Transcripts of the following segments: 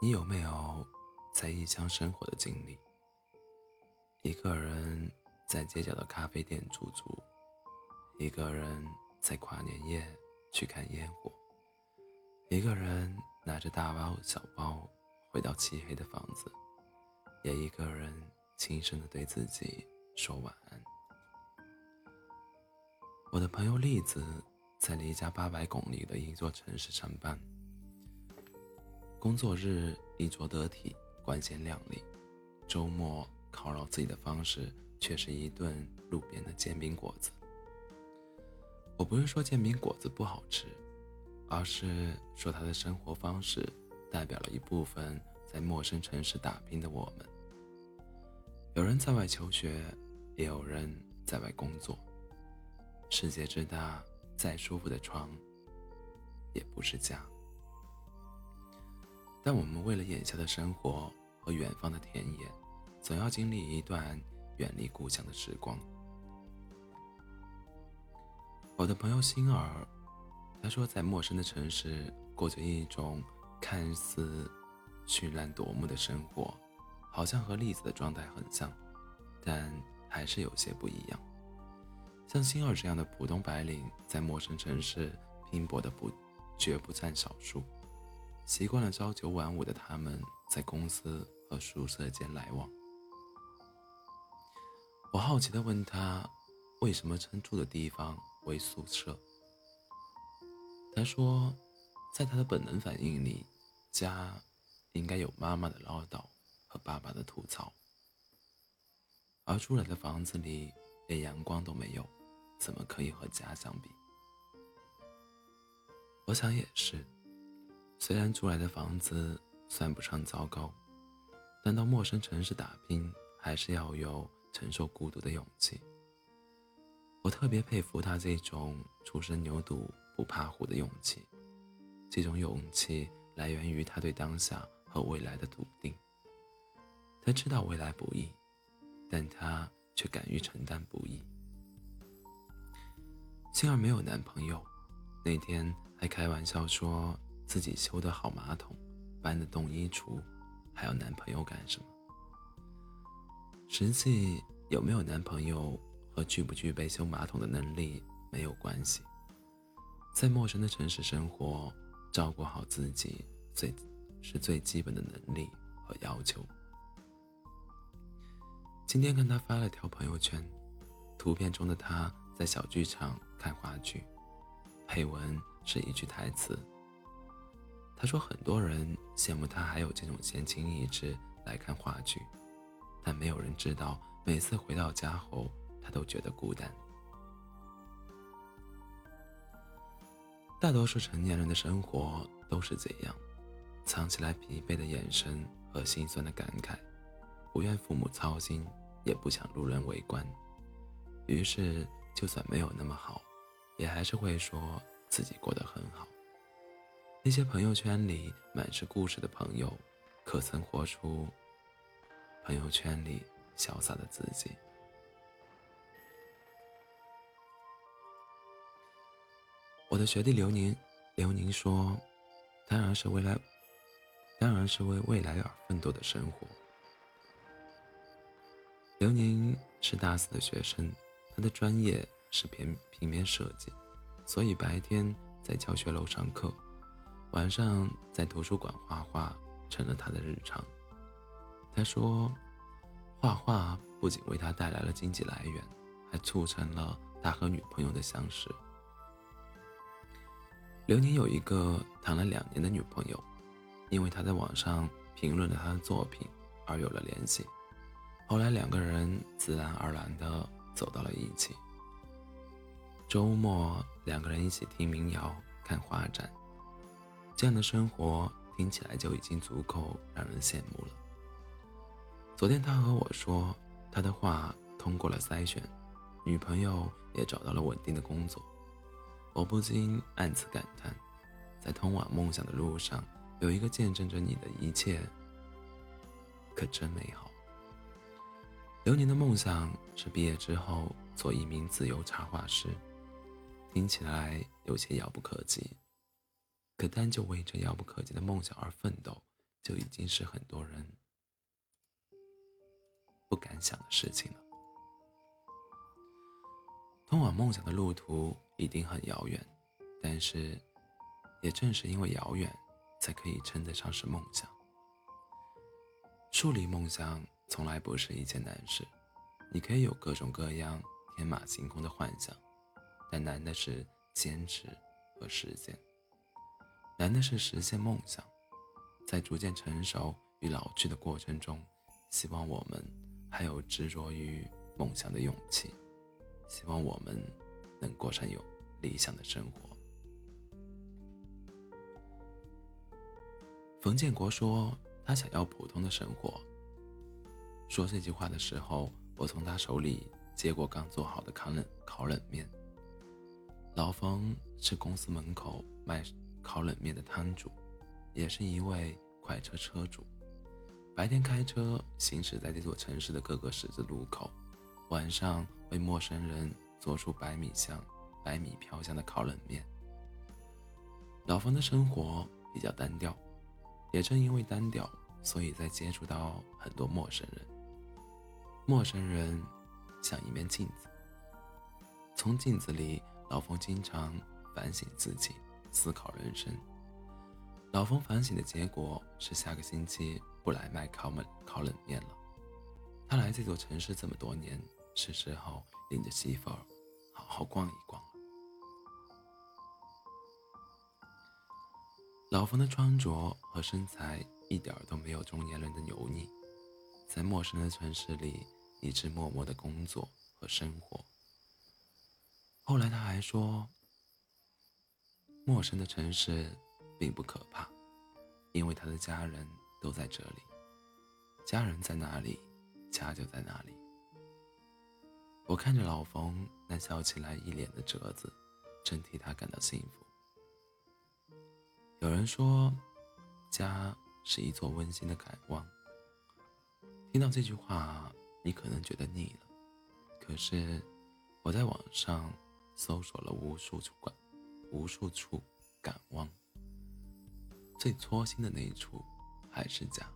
你有没有在异乡生活的经历？一个人在街角的咖啡店驻足，一个人在跨年夜去看烟火，一个人拿着大包小包回到漆黑的房子，也一个人轻声的对自己说晚安。我的朋友栗子在离家八百公里的一座城市上班，工作日衣着得体，光鲜亮丽，周末犒劳自己的方式却是一顿路边的煎饼果子。我不是说煎饼果子不好吃，而是说他的生活方式代表了一部分在陌生城市打拼的我们。有人在外求学，也有人在外工作。世界之大，再舒服的床也不是家。但我们为了眼下的生活和远方的田野，总要经历一段远离故乡的时光。我的朋友星儿，他说，在陌生的城市过着一种看似绚烂夺目的生活，好像和栗子的状态很像，但还是有些不一样。像星儿这样的普通白领，在陌生城市拼搏的不，绝不占少数。习惯了朝九晚五的他们，在公司和宿舍间来往。我好奇的问他，为什么称住的地方为宿舍？他说，在他的本能反应里，家应该有妈妈的唠叨和爸爸的吐槽，而住来的房子里连阳光都没有。怎么可以和家相比？我想也是。虽然租来的房子算不上糟糕，但到陌生城市打拼，还是要有承受孤独的勇气。我特别佩服他这种初生牛犊不怕虎的勇气。这种勇气来源于他对当下和未来的笃定。他知道未来不易，但他却敢于承担不易。星儿没有男朋友，那天还开玩笑说自己修得好马桶，搬得动衣橱，还要男朋友干什么？实际有没有男朋友和具不具备修马桶的能力没有关系。在陌生的城市生活，照顾好自己最是最基本的能力和要求。今天看他发了条朋友圈，图片中的他在小剧场。看话剧，配文是一句台词。他说：“很多人羡慕他还有这种闲情逸致来看话剧，但没有人知道，每次回到家后，他都觉得孤单。大多数成年人的生活都是这样，藏起来疲惫的眼神和心酸的感慨，不愿父母操心，也不想路人围观，于是就算没有那么好。”也还是会说自己过得很好。那些朋友圈里满是故事的朋友，可曾活出朋友圈里潇洒的自己？我的学弟刘宁，刘宁说：“当然是为了，当然是为未来而奋斗的生活。”刘宁是大四的学生，他的专业。是平平面设计，所以白天在教学楼上课，晚上在图书馆画画成了他的日常。他说，画画不仅为他带来了经济来源，还促成了他和女朋友的相识。刘宁有一个谈了两年的女朋友，因为他在网上评论了他的作品而有了联系，后来两个人自然而然地走到了一起。周末，两个人一起听民谣、看画展，这样的生活听起来就已经足够让人羡慕了。昨天他和我说，他的画通过了筛选，女朋友也找到了稳定的工作。我不禁暗自感叹，在通往梦想的路上，有一个见证着你的一切，可真美好。刘宁的梦想是毕业之后做一名自由插画师。听起来有些遥不可及，可单就为这遥不可及的梦想而奋斗，就已经是很多人不敢想的事情了。通往梦想的路途一定很遥远，但是，也正是因为遥远，才可以称得上是梦想。树立梦想从来不是一件难事，你可以有各种各样天马行空的幻想，但难的是坚持和实践。难的是实现梦想，在逐渐成熟与老去的过程中，希望我们还有执着于梦想的勇气。希望我们能过上有理想的生活。冯建国说：“他想要普通的生活。”说这句话的时候，我从他手里接过刚做好的烤冷烤冷面。老冯是公司门口卖烤冷面的摊主，也是一位快车车主。白天开车行驶在这座城市的各个十字路口。晚上为陌生人做出百米香、百米飘香的烤冷面。老冯的生活比较单调，也正因为单调，所以在接触到很多陌生人。陌生人像一面镜子，从镜子里，老冯经常反省自己，思考人生。老冯反省的结果是，下个星期不来卖烤冷烤冷面了。他来这座城市这么多年。是时候领着媳妇儿好好逛一逛了。老冯的穿着和身材一点都没有中年人的油腻，在陌生的城市里一直默默的工作和生活。后来他还说，陌生的城市并不可怕，因为他的家人都在这里，家人在哪里，家就在哪里。我看着老冯那笑起来一脸的褶子，真替他感到幸福。有人说，家是一座温馨的港湾。听到这句话，你可能觉得腻了。可是，我在网上搜索了无数处港，无数处港湾，最戳心的那一处还是家。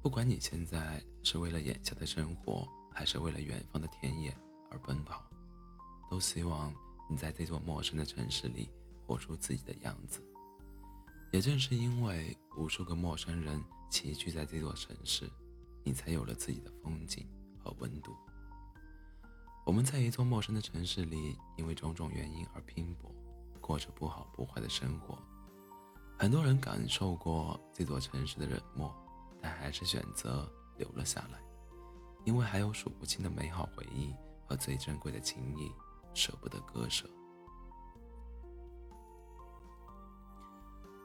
不管你现在是为了眼下的生活，还是为了远方的田野而奔跑，都希望你在这座陌生的城市里活出自己的样子。也正是因为无数个陌生人齐聚在这座城市，你才有了自己的风景和温度。我们在一座陌生的城市里，因为种种原因而拼搏，过着不好不坏的生活。很多人感受过这座城市的冷漠。但还是选择留了下来，因为还有数不清的美好回忆和最珍贵的情谊，舍不得割舍。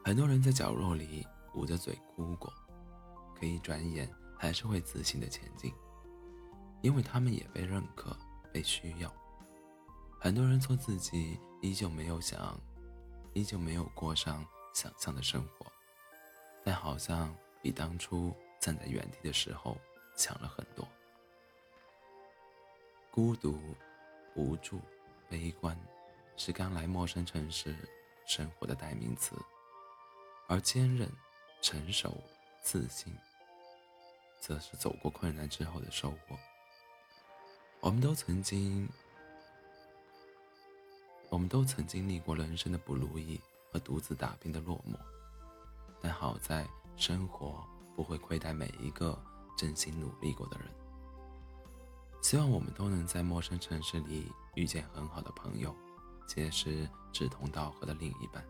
很多人在角落里捂着嘴哭过，可一转眼还是会自信的前进，因为他们也被认可、被需要。很多人做自己，依旧没有想，依旧没有过上想象的生活，但好像。比当初站在原地的时候强了很多。孤独、无助、悲观，是刚来陌生城市生活的代名词；而坚韧、成熟、自信，则是走过困难之后的收获。我们都曾经，我们都曾经历过人生的不如意和独自打拼的落寞，但好在。生活不会亏待每一个真心努力过的人。希望我们都能在陌生城市里遇见很好的朋友，结识志同道合的另一半，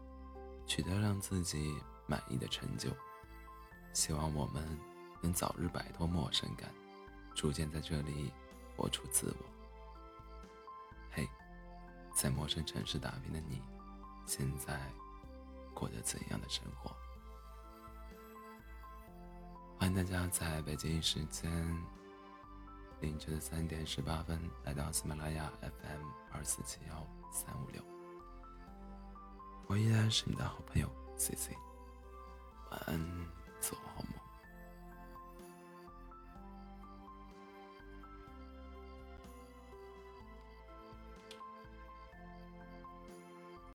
取得让自己满意的成就。希望我们能早日摆脱陌生感，逐渐在这里活出自我。嘿，在陌生城市打拼的你，现在过着怎样的生活？欢迎大家在北京时间凌晨的三点十八分来到喜马拉雅 FM 二四七幺三五六，我依然是你的好朋友 C C，晚安，做好梦。